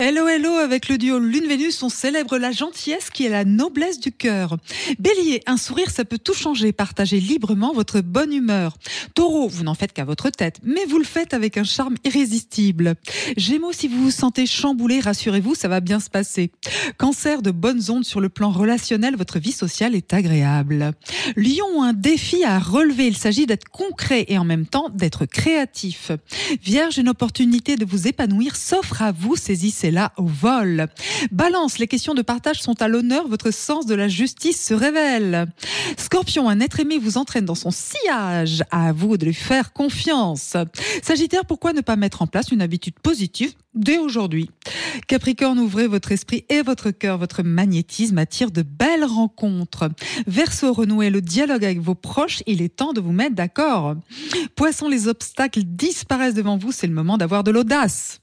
Hello hello avec le duo Lune-Vénus, on célèbre la gentillesse qui est la noblesse du cœur. Bélier, un sourire ça peut tout changer, partagez librement votre bonne humeur. Taureau, vous n'en faites qu'à votre tête, mais vous le faites avec un charme irrésistible. Gémeaux, si vous vous sentez chamboulé, rassurez-vous, ça va bien se passer. Cancer, de bonnes ondes sur le plan relationnel, votre vie sociale est agréable. Lion, un défi à relever, il s'agit d'être concret et en même temps d'être créatif. Vierge, une opportunité de vous épanouir s'offre à vous, saisissez c'est là au vol. Balance, les questions de partage sont à l'honneur, votre sens de la justice se révèle. Scorpion, un être aimé vous entraîne dans son sillage, à vous de lui faire confiance. Sagittaire, pourquoi ne pas mettre en place une habitude positive dès aujourd'hui? Capricorne, ouvrez votre esprit et votre cœur, votre magnétisme attire de belles rencontres. Verseau, renouez le dialogue avec vos proches, il est temps de vous mettre d'accord. Poisson, les obstacles disparaissent devant vous, c'est le moment d'avoir de l'audace.